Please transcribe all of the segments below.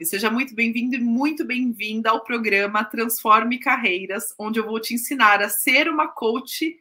live. Seja muito bem-vindo e muito bem-vinda ao programa Transforme Carreiras, onde eu vou te ensinar a ser uma coach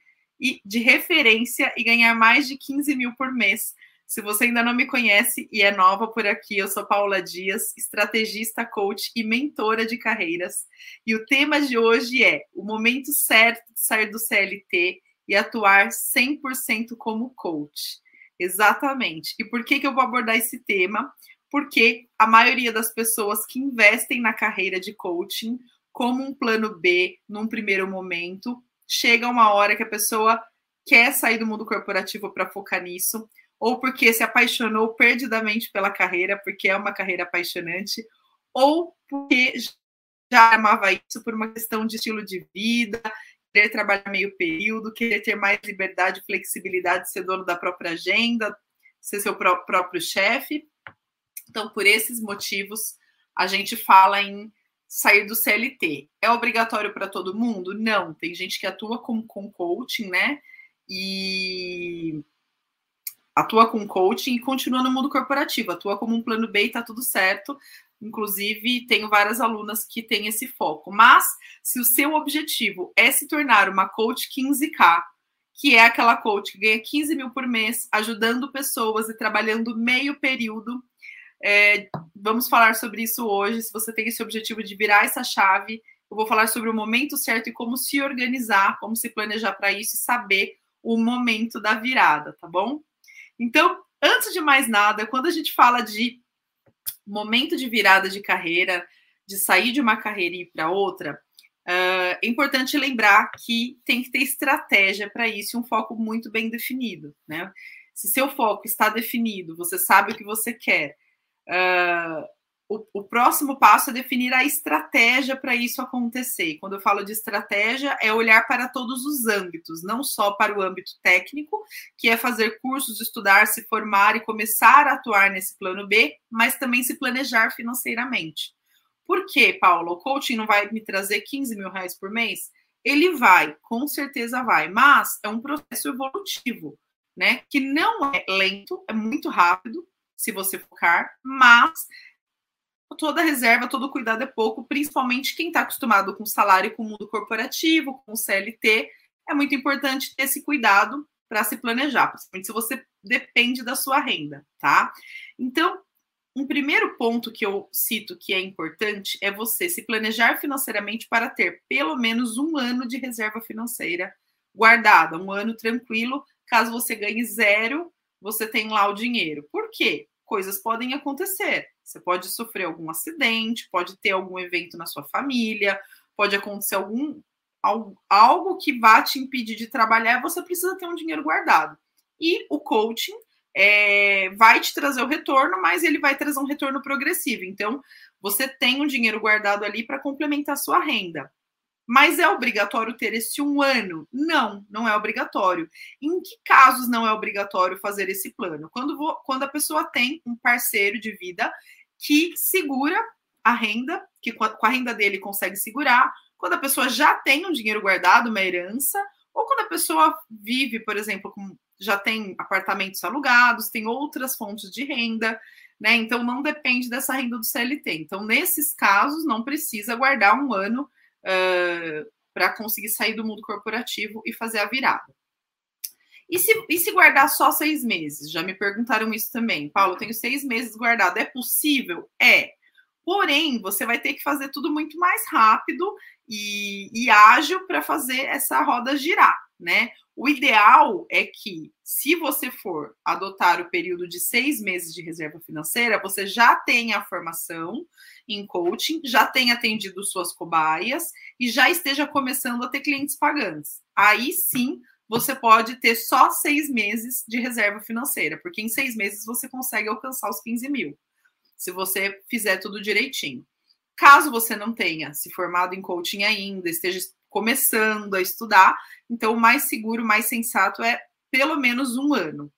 de referência e ganhar mais de 15 mil por mês. Se você ainda não me conhece e é nova por aqui, eu sou Paula Dias, estrategista, coach e mentora de carreiras. E o tema de hoje é o momento certo de sair do CLT e atuar 100% como coach. Exatamente. E por que, que eu vou abordar esse tema? Porque a maioria das pessoas que investem na carreira de coaching como um plano B num primeiro momento, chega uma hora que a pessoa quer sair do mundo corporativo para focar nisso, ou porque se apaixonou perdidamente pela carreira, porque é uma carreira apaixonante, ou porque já amava isso por uma questão de estilo de vida, querer trabalhar meio período, querer ter mais liberdade, flexibilidade, ser dono da própria agenda, ser seu próprio chefe. Então, por esses motivos, a gente fala em sair do CLT. É obrigatório para todo mundo? Não. Tem gente que atua com, com coaching, né? E atua com coaching e continua no mundo corporativo, atua como um plano B e tá tudo certo. Inclusive, tenho várias alunas que têm esse foco. Mas, se o seu objetivo é se tornar uma coach 15K, que é aquela coach que ganha 15 mil por mês, ajudando pessoas e trabalhando meio período, é, vamos falar sobre isso hoje. Se você tem esse objetivo de virar essa chave, eu vou falar sobre o momento certo e como se organizar, como se planejar para isso e saber o momento da virada, tá bom? Então, antes de mais nada, quando a gente fala de momento de virada de carreira, de sair de uma carreira e ir para outra, uh, é importante lembrar que tem que ter estratégia para isso e um foco muito bem definido, né? Se seu foco está definido, você sabe o que você quer, Uh, o, o, próximo passo é definir a estratégia para isso acontecer. Quando eu falo de estratégia, é olhar para todos os âmbitos, não só para o âmbito técnico, que é fazer cursos, estudar, se formar e começar a atuar nesse plano B, mas também se planejar financeiramente. Por quê, Paulo? O coaching não vai me trazer 15 mil reais por mês? Ele vai, com certeza vai, mas é um processo evolutivo, né? Que não é lento, é muito rápido, se você focar, mas toda reserva, todo cuidado é pouco, principalmente quem está acostumado com salário, com o mundo corporativo, com o CLT, é muito importante ter esse cuidado para se planejar, principalmente se você depende da sua renda, tá? Então, um primeiro ponto que eu cito que é importante é você se planejar financeiramente para ter pelo menos um ano de reserva financeira guardada, um ano tranquilo. Caso você ganhe zero, você tem lá o dinheiro. Por quê? coisas podem acontecer. Você pode sofrer algum acidente, pode ter algum evento na sua família, pode acontecer algum algo que vá te impedir de trabalhar, você precisa ter um dinheiro guardado. E o coaching é, vai te trazer o retorno, mas ele vai trazer um retorno progressivo. Então, você tem um dinheiro guardado ali para complementar a sua renda. Mas é obrigatório ter esse um ano? Não, não é obrigatório. Em que casos não é obrigatório fazer esse plano? Quando, vou, quando a pessoa tem um parceiro de vida que segura a renda, que com a, renda dele consegue segurar, quando a pessoa já tem um dinheiro guardado, uma herança, ou quando a pessoa vive, por exemplo, com, já tem apartamentos alugados, tem outras fontes de renda, né? Então não depende dessa renda do CLT. Então, nesses casos, não precisa guardar um ano uh, para conseguir sair do mundo corporativo e fazer a virada. E se, e se guardar só seis meses? Já me perguntaram isso também. Paulo, tenho seis meses guardado. É possível? É. Porém, você vai ter que fazer tudo muito mais rápido e, e ágil para fazer essa roda girar, né? O ideal é que, se você for adotar o período de seis meses de reserva financeira, você já tenha a formação em coaching, já tenha atendido suas cobaias e já esteja começando a ter clientes pagantes. Aí sim você pode ter só seis meses de reserva financeira, porque em seis meses você consegue alcançar os 15 mil, se você fizer tudo direitinho. Caso você não tenha se formado em coaching ainda, esteja começando a estudar, então o mais seguro, mais sensato é pelo menos um ano.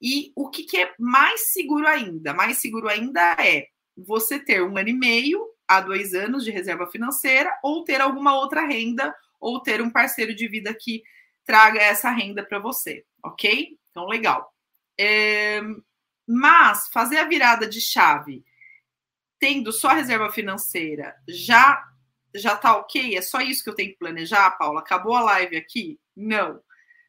E o que, que é mais seguro ainda? Mais seguro ainda é você ter um ano e meio a dois anos de reserva financeira, ou ter alguma outra renda, ou ter um parceiro de vida que traga essa renda para você, ok? Então, legal. É, mas fazer a virada de chave tendo só reserva financeira, já já tá ok? É só isso que eu tenho que planejar, Paula? Acabou a live aqui? Não.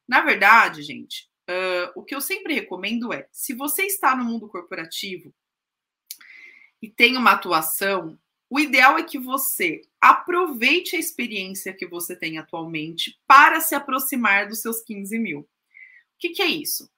Na verdade, gente, uh, o que eu sempre recomendo é: se você está no mundo corporativo e tem uma atuação, o ideal é que você aproveite a experiência que você tem atualmente para se aproximar dos seus 15 mil. O que, que é isso?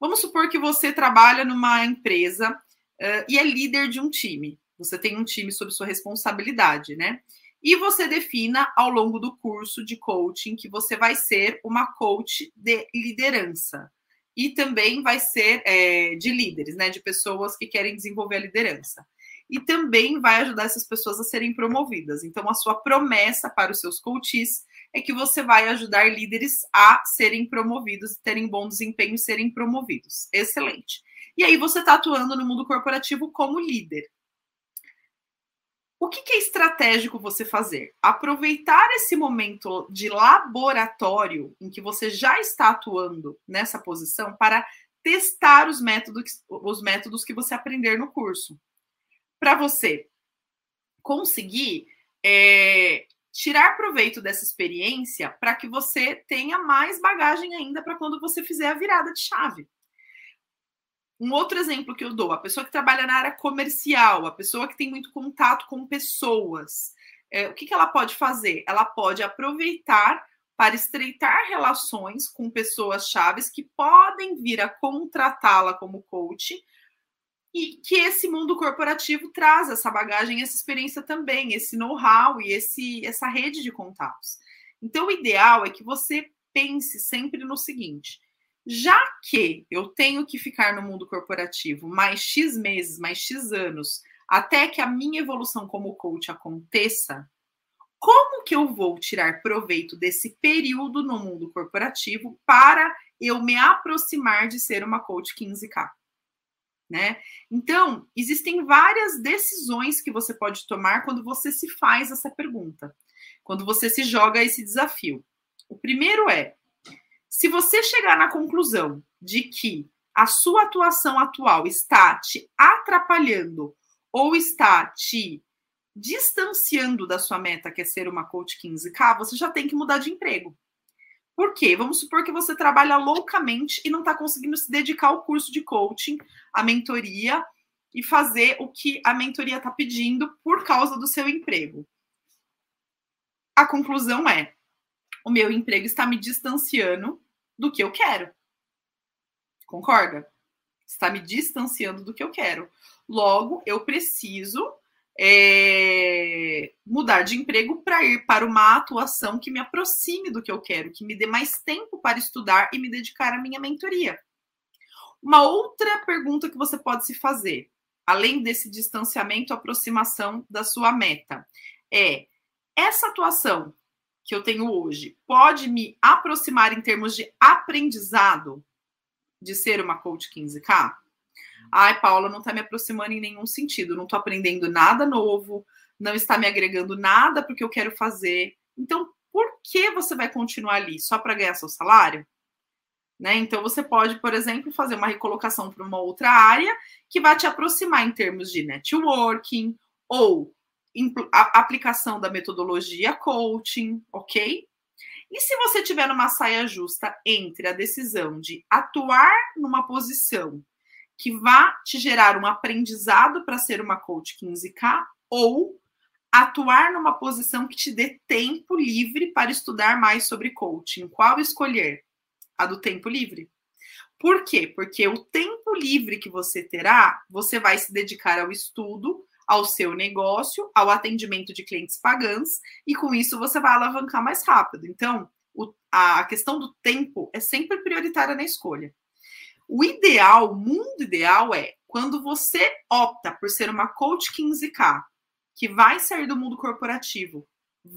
Vamos supor que você trabalha numa empresa uh, e é líder de um time. Você tem um time sob sua responsabilidade, né? E você defina ao longo do curso de coaching que você vai ser uma coach de liderança. E também vai ser é, de líderes, né? De pessoas que querem desenvolver a liderança. E também vai ajudar essas pessoas a serem promovidas. Então, a sua promessa para os seus coaches é que você vai ajudar líderes a serem promovidos, terem bom desempenho e serem promovidos. Excelente. E aí você está atuando no mundo corporativo como líder. O que, que é estratégico você fazer? Aproveitar esse momento de laboratório em que você já está atuando nessa posição para testar os métodos, os métodos que você aprender no curso. Para você conseguir é, tirar proveito dessa experiência para que você tenha mais bagagem ainda para quando você fizer a virada de chave. Um outro exemplo que eu dou, a pessoa que trabalha na área comercial, a pessoa que tem muito contato com pessoas, é, o que, que ela pode fazer? Ela pode aproveitar para estreitar relações com pessoas chaves que podem vir a contratá-la como coach e que esse mundo corporativo traz essa bagagem, essa experiência também, esse know-how e esse, essa rede de contatos. Então, o ideal é que você pense sempre no seguinte: já que eu tenho que ficar no mundo corporativo mais X meses, mais X anos, até que a minha evolução como coach aconteça, como que eu vou tirar proveito desse período no mundo corporativo para eu me aproximar de ser uma coach 15K? Né? Então, existem várias decisões que você pode tomar quando você se faz essa pergunta, quando você se joga esse desafio. O primeiro é: se você chegar na conclusão de que a sua atuação atual está te atrapalhando ou está te distanciando da sua meta, que é ser uma coach 15K, você já tem que mudar de emprego. Por quê? Vamos supor que você trabalha loucamente e não está conseguindo se dedicar ao curso de coaching, à mentoria e fazer o que a mentoria está pedindo por causa do seu emprego. A conclusão é: o meu emprego está me distanciando do que eu quero. Concorda? Está me distanciando do que eu quero. Logo, eu preciso é, mudar de emprego para ir para uma atuação que me aproxime do que eu quero, que me dê mais tempo para estudar e me dedicar à minha mentoria. Uma outra pergunta que você pode se fazer, além desse distanciamento, aproximação da sua meta, é: essa atuação que eu tenho hoje pode me aproximar em termos de aprendizado de ser uma coach 15K? Ai, Paula, não está me aproximando em nenhum sentido, não estou aprendendo nada novo, não está me agregando nada porque eu quero fazer. Então, por que você vai continuar ali? Só para ganhar seu salário? Né? Então, você pode, por exemplo, fazer uma recolocação para uma outra área que vai te aproximar em termos de networking ou aplicação da metodologia coaching, ok? E se você tiver numa saia justa entre a decisão de atuar numa posição que vá te gerar um aprendizado para ser uma coach 15K ou atuar numa posição que te dê tempo livre para estudar mais sobre coaching, qual escolher? A do tempo livre. Por quê? Porque o tempo livre que você terá, você vai se dedicar ao estudo, ao seu negócio, ao atendimento de clientes pagantes, e com isso você vai alavancar mais rápido. Então, o, a questão do tempo é sempre prioritária na escolha. O ideal, o mundo ideal é quando você opta por ser uma coach 15K, que vai sair do mundo corporativo,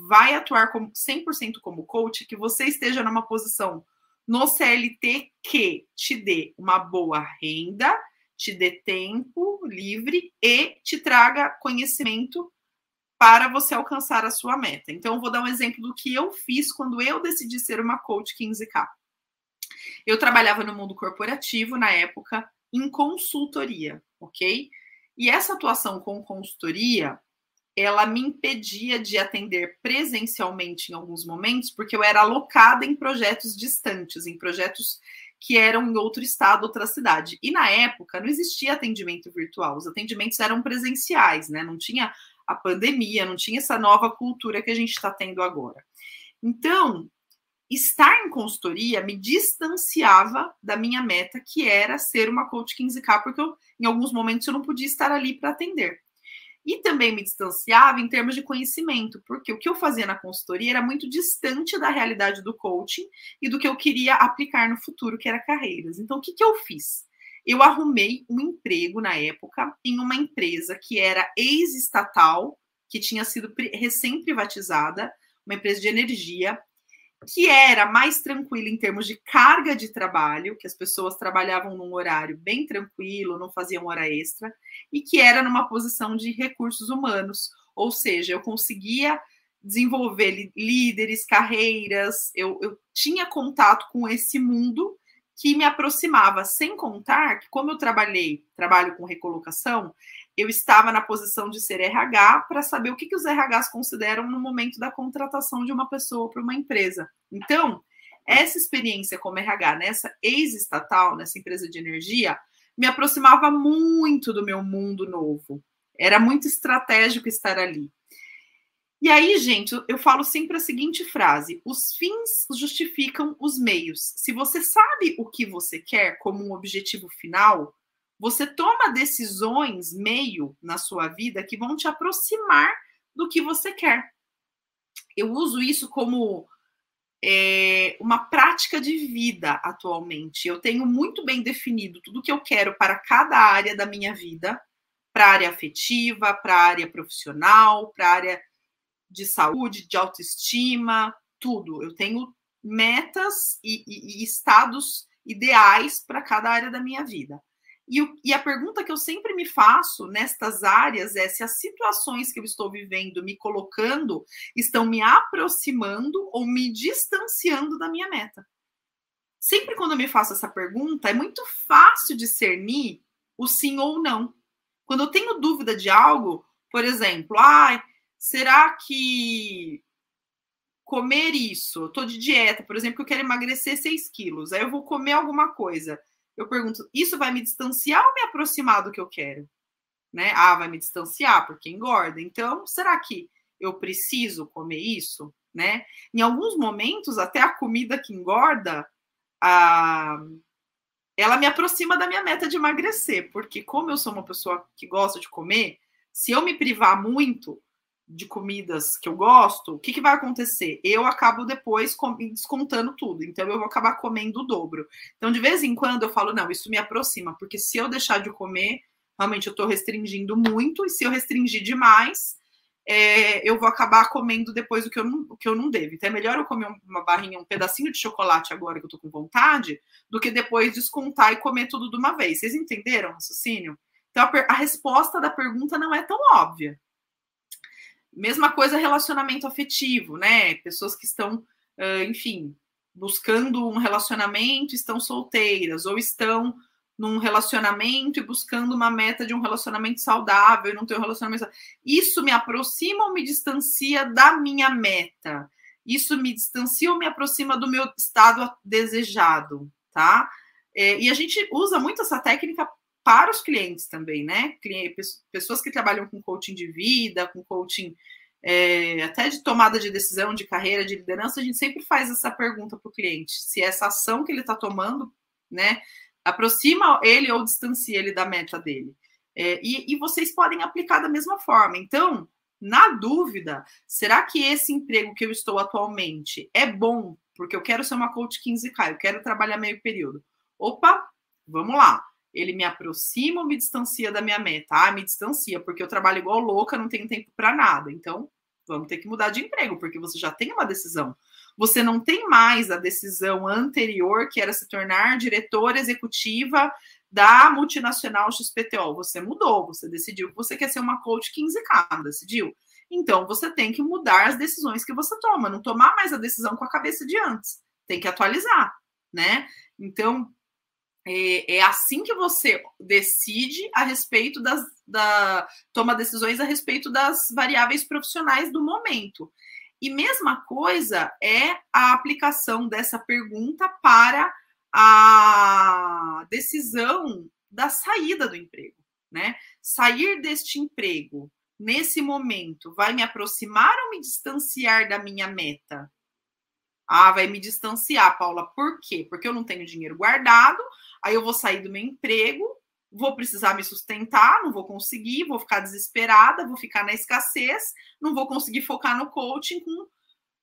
vai atuar como 100% como coach, que você esteja numa posição no CLT que te dê uma boa renda, te dê tempo livre e te traga conhecimento para você alcançar a sua meta. Então, vou dar um exemplo do que eu fiz quando eu decidi ser uma coach 15K. Eu trabalhava no mundo corporativo na época em consultoria, ok? E essa atuação com consultoria, ela me impedia de atender presencialmente em alguns momentos, porque eu era alocada em projetos distantes, em projetos que eram em outro estado, outra cidade. E na época não existia atendimento virtual, os atendimentos eram presenciais, né? Não tinha a pandemia, não tinha essa nova cultura que a gente está tendo agora. Então, estar em consultoria me distanciava da minha meta, que era ser uma coach 15K, porque eu, em alguns momentos eu não podia estar ali para atender. E também me distanciava em termos de conhecimento, porque o que eu fazia na consultoria era muito distante da realidade do coaching e do que eu queria aplicar no futuro, que era carreiras. Então, o que, que eu fiz? Eu arrumei um emprego na época em uma empresa que era ex-estatal, que tinha sido recém-privatizada, uma empresa de energia, que era mais tranquila em termos de carga de trabalho, que as pessoas trabalhavam num horário bem tranquilo, não faziam hora extra, e que era numa posição de recursos humanos, ou seja, eu conseguia desenvolver líderes, carreiras, eu, eu tinha contato com esse mundo que me aproximava, sem contar que, como eu trabalhei, trabalho com recolocação, eu estava na posição de ser RH para saber o que, que os RHs consideram no momento da contratação de uma pessoa para uma empresa. Então, essa experiência como RH nessa ex-estatal, nessa empresa de energia, me aproximava muito do meu mundo novo. Era muito estratégico estar ali. E aí, gente, eu falo sempre a seguinte frase: os fins justificam os meios. Se você sabe o que você quer como um objetivo final, você toma decisões meio na sua vida que vão te aproximar do que você quer. Eu uso isso como é, uma prática de vida atualmente. Eu tenho muito bem definido tudo que eu quero para cada área da minha vida, para a área afetiva, para a área profissional, para a área de saúde, de autoestima, tudo. Eu tenho metas e, e, e estados ideais para cada área da minha vida. E, e, a pergunta que eu sempre me faço nestas áreas é se as situações que eu estou vivendo, me colocando, estão me aproximando ou me distanciando da minha meta. Sempre quando eu me faço essa pergunta, é muito fácil discernir o sim ou não. Quando eu tenho dúvida de algo, por exemplo, ah, será que comer isso, eu tô de dieta, por exemplo, eu quero emagrecer 6 quilos, aí eu vou comer alguma coisa eu pergunto, isso vai me distanciar ou me aproximar do que eu quero? Né? Ah, vai me distanciar porque engorda. Então, será que eu preciso comer isso? Né? Em alguns momentos, até a comida que engorda, a... ela me aproxima da minha meta de emagrecer, porque como eu sou uma pessoa que gosta de comer, se eu me privar muito, de comidas que eu gosto, o que, que vai acontecer? Eu acabo depois descontando tudo, então eu vou acabar comendo o dobro. Então, de vez em quando, eu falo, não, isso me aproxima, porque se eu deixar de comer, realmente eu estou restringindo muito, e se eu restringir demais, é, eu vou acabar comendo depois o que eu não, o que eu não devo. Então, é melhor eu comer uma barrinha, um pedacinho de chocolate agora que eu estou com vontade, do que depois descontar e comer tudo de uma vez. Vocês entenderam o raciocínio? Então, a, a resposta da pergunta não é tão óbvia. Mesma coisa relacionamento afetivo, né? Pessoas que estão, enfim, buscando um relacionamento, estão solteiras, ou estão num relacionamento e buscando uma meta de um relacionamento saudável e não ter um relacionamento. Isso me aproxima ou me distancia da minha meta? Isso me distancia ou me aproxima do meu estado desejado, tá? É, e a gente usa muito essa técnica para os clientes também, né? Pessoas que trabalham com coaching de vida, com coaching é, até de tomada de decisão, de carreira, de liderança, a gente sempre faz essa pergunta para o cliente: se essa ação que ele está tomando, né, aproxima ele ou distancia ele da meta dele. É, e, e vocês podem aplicar da mesma forma. Então, na dúvida, será que esse emprego que eu estou atualmente é bom? Porque eu quero ser uma coach 15K, eu quero trabalhar meio período. Opa, vamos lá ele me aproxima ou me distancia da minha meta? Ah, me distancia, porque eu trabalho igual louca, não tenho tempo para nada. Então, vamos ter que mudar de emprego, porque você já tem uma decisão. Você não tem mais a decisão anterior, que era se tornar diretora executiva da multinacional XPTO. Você mudou, você decidiu que você quer ser uma coach 15K, decidiu? Então, você tem que mudar as decisões que você toma, não tomar mais a decisão com a cabeça de antes. Tem que atualizar, né? Então, é, é, assim que você decide a respeito das da, toma decisões a respeito das variáveis profissionais do momento. E mesma coisa é a aplicação dessa pergunta para a decisão da saída do emprego, né? Sair deste emprego nesse momento vai me aproximar ou me distanciar da minha meta? Ah, vai me distanciar, Paula. Por quê? Porque eu não tenho dinheiro guardado, aí eu vou sair do meu emprego, vou precisar me sustentar, não vou conseguir, vou ficar desesperada, vou ficar na escassez, não vou conseguir focar no coaching com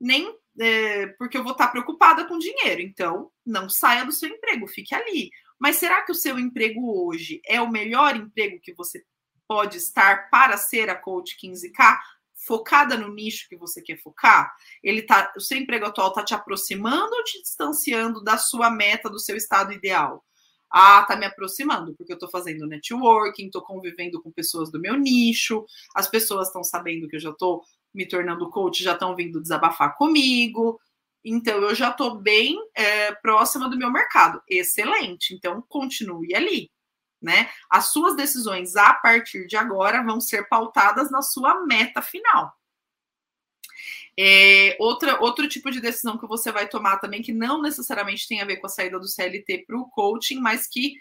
nem é, porque eu vou estar preocupada com dinheiro. Então, não saia do seu emprego, fique ali. Mas será que o seu emprego hoje é o melhor emprego que você pode estar para ser a coach 15K? Focada no nicho que você quer focar? Ele tá, o seu emprego atual está te aproximando ou te distanciando da sua meta, do seu estado ideal? Ah, tá me aproximando, porque eu tô fazendo networking, tô convivendo com pessoas do meu nicho, as pessoas estão sabendo que eu já tô me tornando coach, já estão vindo desabafar comigo. Então, eu já estou bem é, próxima do meu mercado. Excelente. Então, continue ali. Né? As suas decisões a partir de agora vão ser pautadas na sua meta final. É, outra, outro tipo de decisão que você vai tomar também, que não necessariamente tem a ver com a saída do CLT para o coaching, mas que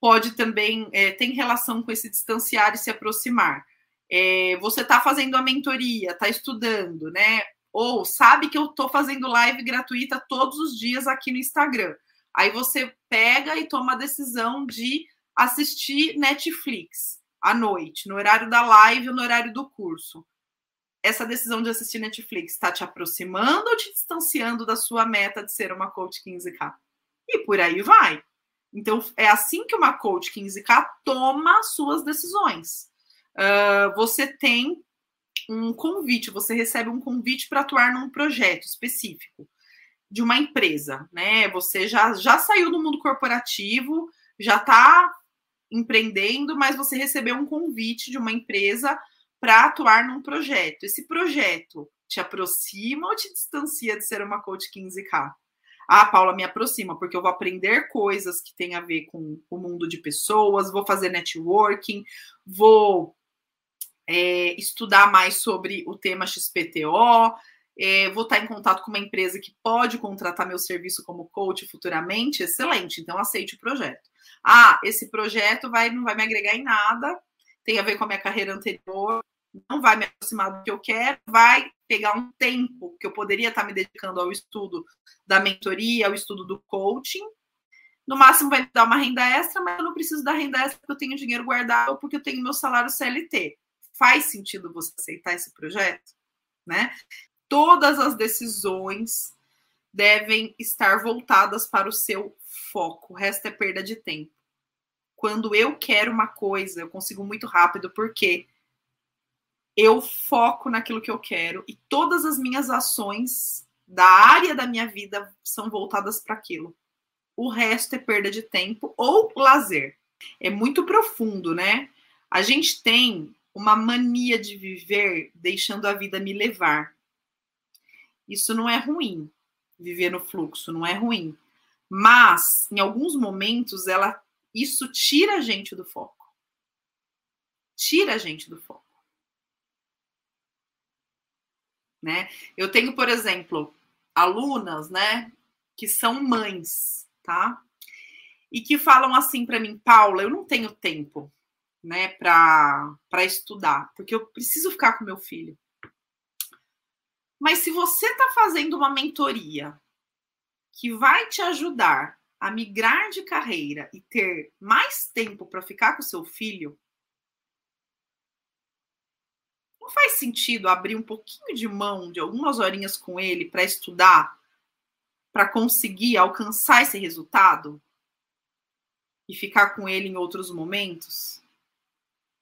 pode também é, tem relação com esse distanciar e se aproximar. É, você está fazendo a mentoria, está estudando, né? Ou sabe que eu estou fazendo live gratuita todos os dias aqui no Instagram. Aí você pega e toma a decisão de assistir Netflix à noite, no horário da live ou no horário do curso essa decisão de assistir Netflix está te aproximando ou te distanciando da sua meta de ser uma coach 15K? E por aí vai. Então, é assim que uma coach 15K toma suas decisões. Uh, você tem um convite, você recebe um convite para atuar num projeto específico de uma empresa, né? Você já, já saiu do mundo corporativo, já está empreendendo, mas você recebeu um convite de uma empresa para atuar num projeto. Esse projeto te aproxima ou te distancia de ser uma coach 15K? Ah, Paula, me aproxima, porque eu vou aprender coisas que têm a ver com o mundo de pessoas, vou fazer networking, vou é, estudar mais sobre o tema XPTO, é, vou estar em contato com uma empresa que pode contratar meu serviço como coach futuramente, excelente, então aceite o projeto. Ah, esse projeto vai, não vai me agregar em nada, tem a ver com a minha carreira anterior, não vai me aproximar do que eu quero, vai pegar um tempo que eu poderia estar me dedicando ao estudo da mentoria, ao estudo do coaching. No máximo vai me dar uma renda extra, mas eu não preciso da renda extra porque eu tenho dinheiro guardado ou porque eu tenho meu salário CLT. Faz sentido você aceitar esse projeto? Né? Todas as decisões devem estar voltadas para o seu foco. O resto é perda de tempo. Quando eu quero uma coisa, eu consigo muito rápido, porque eu foco naquilo que eu quero e todas as minhas ações da área da minha vida são voltadas para aquilo. O resto é perda de tempo ou lazer. É muito profundo, né? A gente tem uma mania de viver deixando a vida me levar. Isso não é ruim. Viver no fluxo não é ruim. Mas, em alguns momentos, ela isso tira a gente do foco. Tira a gente do foco. Né? Eu tenho, por exemplo, alunas, né, que são mães, tá? E que falam assim para mim, Paula, eu não tenho tempo, né, para estudar, porque eu preciso ficar com meu filho. Mas se você está fazendo uma mentoria que vai te ajudar a migrar de carreira e ter mais tempo para ficar com seu filho, não faz sentido abrir um pouquinho de mão de algumas horinhas com ele para estudar, para conseguir alcançar esse resultado e ficar com ele em outros momentos?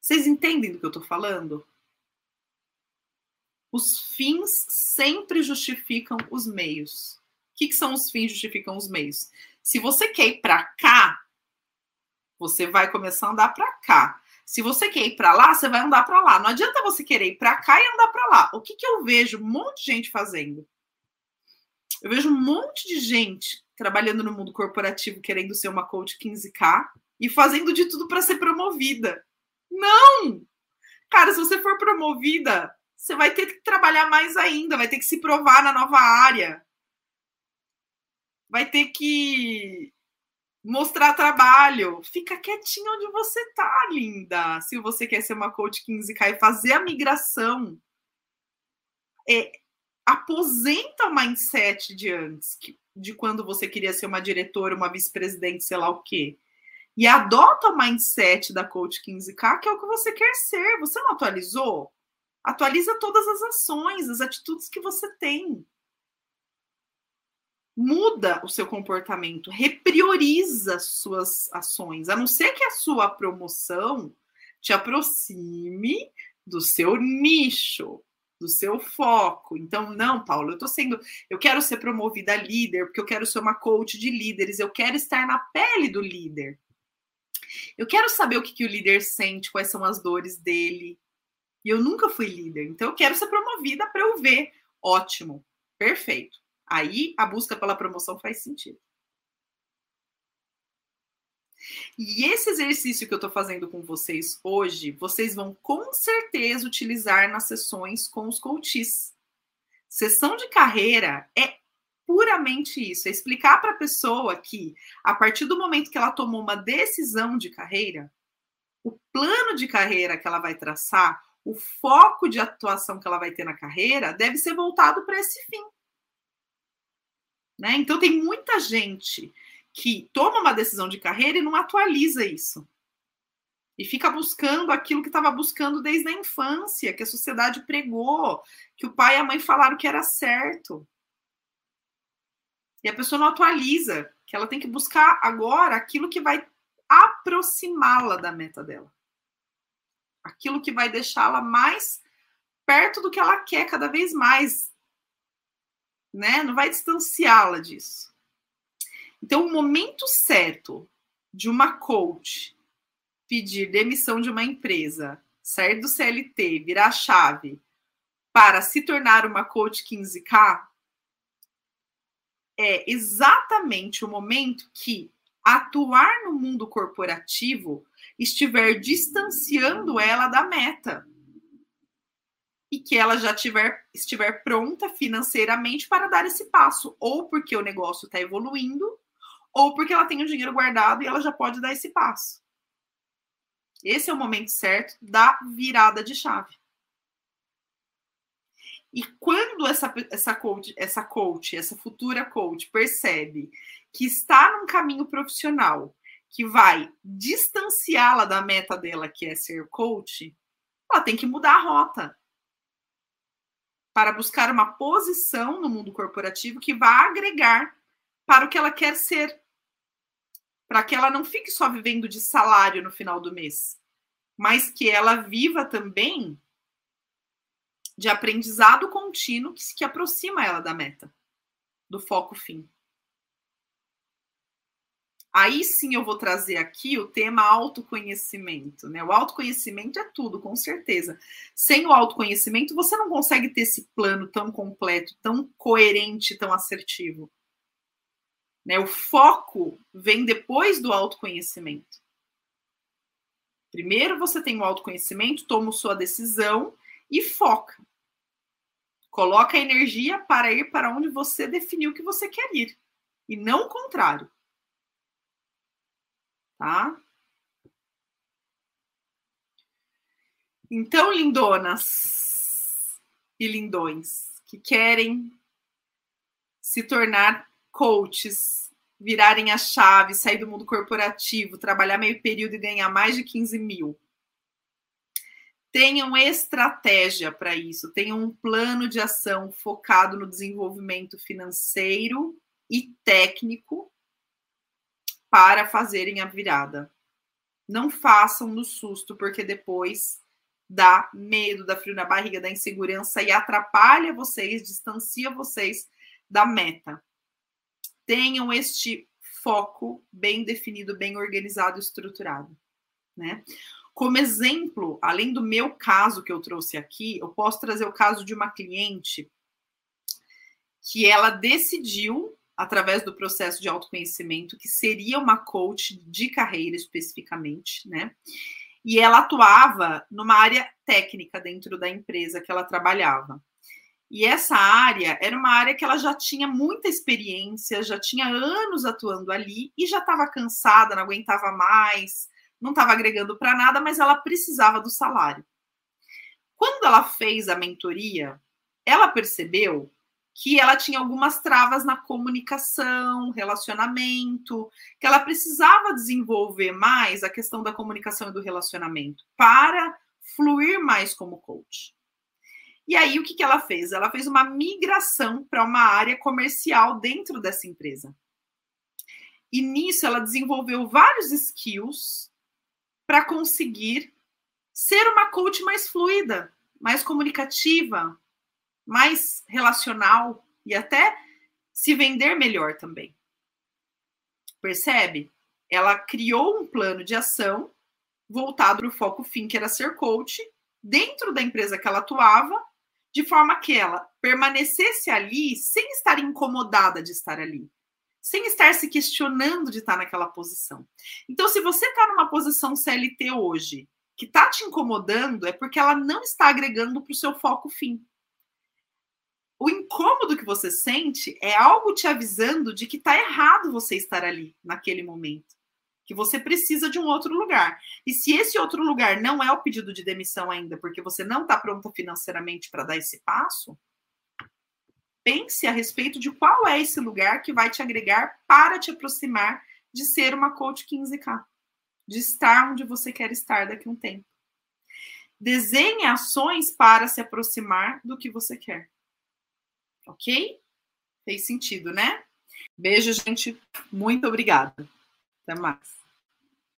Vocês entendem do que eu estou falando? Os fins sempre justificam os meios. O que, que são os fins justificam os meios? Se você quer ir para cá, você vai começar a andar para cá. Se você quer ir para lá, você vai andar para lá. Não adianta você querer ir para cá e andar para lá. O que, que eu vejo um monte de gente fazendo? Eu vejo um monte de gente trabalhando no mundo corporativo, querendo ser uma coach 15K e fazendo de tudo para ser promovida. Não! Cara, se você for promovida, você vai ter que trabalhar mais ainda, vai ter que se provar na nova área. Vai ter que mostrar trabalho. Fica quietinho onde você tá, linda. Se você quer ser uma coach 15K e fazer a migração, é, aposenta o mindset de antes, de quando você queria ser uma diretora, uma vice-presidente, sei lá o quê. E adota o mindset da coach 15K, que é o que você quer ser. Você não atualizou? Atualiza todas as ações, as atitudes que você tem muda o seu comportamento, reprioriza suas ações, a não ser que a sua promoção te aproxime do seu nicho, do seu foco. Então, não, Paulo, eu tô sendo, eu quero ser promovida a líder, porque eu quero ser uma coach de líderes, eu quero estar na pele do líder. Eu quero saber o que, que o líder sente, quais são as dores dele. E eu nunca fui líder, então eu quero ser promovida para eu ver. Ótimo, perfeito. Aí a busca pela promoção faz sentido. E esse exercício que eu estou fazendo com vocês hoje, vocês vão com certeza utilizar nas sessões com os coaches. Sessão de carreira é puramente isso, é explicar para a pessoa que a partir do momento que ela tomou uma decisão de carreira, o plano de carreira que ela vai traçar, o foco de atuação que ela vai ter na carreira, deve ser voltado para esse fim. Né? Então, tem muita gente que toma uma decisão de carreira e não atualiza isso. E fica buscando aquilo que estava buscando desde a infância, que a sociedade pregou, que o pai e a mãe falaram que era certo. E a pessoa não atualiza, que ela tem que buscar agora aquilo que vai aproximá-la da meta dela. Aquilo que vai deixá-la mais perto do que ela quer cada vez mais, né? Não vai distanciá-la disso. Então, o momento certo de uma coach pedir demissão de uma empresa, sair do CLT, virar a chave para se tornar uma coach 15K é exatamente o momento que atuar no mundo corporativo estiver distanciando ela da meta e que ela já tiver, estiver pronta financeiramente para dar esse passo, ou porque o negócio está evoluindo, ou porque ela tem o dinheiro guardado e ela já pode dar esse passo. Esse é o momento certo da virada de chave. E quando essa, essa, coach, essa coach, essa futura coach, percebe que está num caminho profissional que vai distanciá-la da meta dela, que é ser coach, ela tem que mudar a rota para buscar uma posição no mundo corporativo que vá agregar para o que ela quer ser. Para que ela não fique só vivendo de salário no final do mês, mas que ela viva também de aprendizado contínuo que, que aproxima ela da meta, do foco fim. Aí sim eu vou trazer aqui o tema autoconhecimento, né? O autoconhecimento é tudo, com certeza. Sem o autoconhecimento, você não consegue ter esse plano tão completo, tão coerente, tão assertivo. Né? O foco vem depois do autoconhecimento. Primeiro você tem o autoconhecimento, toma sua decisão e foca. Coloca a energia para ir para onde você definiu que você quer ir. E não o contrário tá? Então, lindonas e lindões que querem se tornar coaches, virarem a chave, sair do mundo corporativo, trabalhar meio período e ganhar mais de 15 mil. Tenham estratégia para isso, tenham um plano de ação focado no desenvolvimento financeiro e técnico para fazerem a virada. Não façam no susto, porque depois dá medo, dá frio na barriga, dá insegurança e atrapalha vocês, distancia vocês da meta. Tenham este foco bem definido, bem organizado estruturado, né? Como exemplo, além do meu caso que eu trouxe aqui, eu posso trazer o caso de uma cliente que ela decidiu através do processo de autoconhecimento, que seria uma coach de carreira especificamente, né? E ela atuava numa área técnica dentro da empresa que ela trabalhava. E essa área era uma área que ela já tinha muita experiência, já tinha anos atuando ali e já estava cansada, não aguentava mais, não estava agregando para nada, mas ela precisava do salário. Quando ela fez a mentoria, ela percebeu que ela tinha algumas travas na comunicação, relacionamento, que ela precisava desenvolver mais a questão da comunicação e do relacionamento para fluir mais como coach. E aí, o que, que ela fez? Ela fez uma migração para uma área comercial dentro dessa empresa. E nisso, ela desenvolveu vários skills para conseguir ser uma coach mais fluida, mais comunicativa, mais relacional e até se vender melhor também. Percebe? Ela criou um plano de ação voltado para o foco fim, que era ser coach, dentro da empresa que ela atuava, de forma que ela permanecesse ali sem estar incomodada de estar ali, sem estar se questionando de estar naquela posição. Então, se você está numa posição CLT hoje que está te incomodando, é porque ela não está agregando para o seu foco fim o incômodo que você sente é algo te avisando de que está errado você estar ali naquele momento, que você precisa de um outro lugar. E se esse outro lugar não é o pedido de demissão ainda, porque você não está pronta financeiramente para dar esse passo, pense a respeito de qual é esse lugar que vai te agregar para te aproximar de ser uma coach 15K, de estar onde você quer estar daqui a um tempo. Desenhe ações para se aproximar do que você quer. Ok? Fez sentido, né? Beijo, gente. Muito obrigada. Até mais.